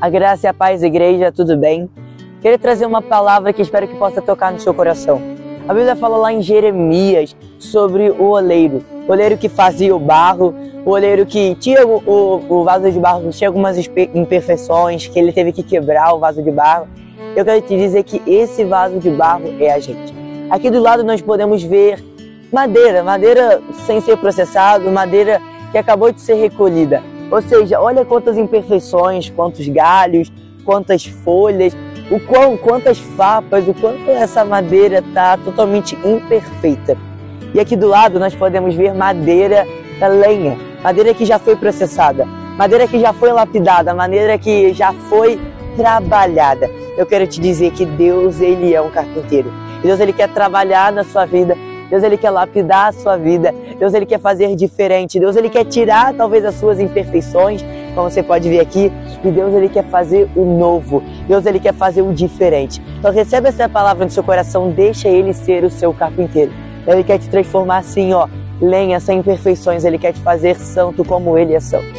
A graça e a paz, igreja, tudo bem? Queria trazer uma palavra que espero que possa tocar no seu coração. A Bíblia fala lá em Jeremias sobre o oleiro, o oleiro que fazia o barro, o oleiro que tinha o, o, o vaso de barro, tinha algumas imperfeições, que ele teve que quebrar o vaso de barro. Eu quero te dizer que esse vaso de barro é a gente. Aqui do lado nós podemos ver madeira, madeira sem ser processado, madeira que acabou de ser recolhida. Ou seja, olha quantas imperfeições, quantos galhos, quantas folhas, o quão, quantas fapas, o quanto essa madeira está totalmente imperfeita. E aqui do lado nós podemos ver madeira da lenha, madeira que já foi processada, madeira que já foi lapidada, madeira que já foi trabalhada. Eu quero te dizer que Deus, ele é um carpinteiro. Deus, ele quer trabalhar na sua vida Deus ele quer lapidar a sua vida. Deus ele quer fazer diferente. Deus ele quer tirar talvez as suas imperfeições, como você pode ver aqui, e Deus ele quer fazer o novo. Deus ele quer fazer o diferente. Então receba essa palavra no seu coração, deixa ele ser o seu carpinteiro. Ele quer te transformar assim, ó, lenha sem imperfeições, ele quer te fazer santo como ele é santo.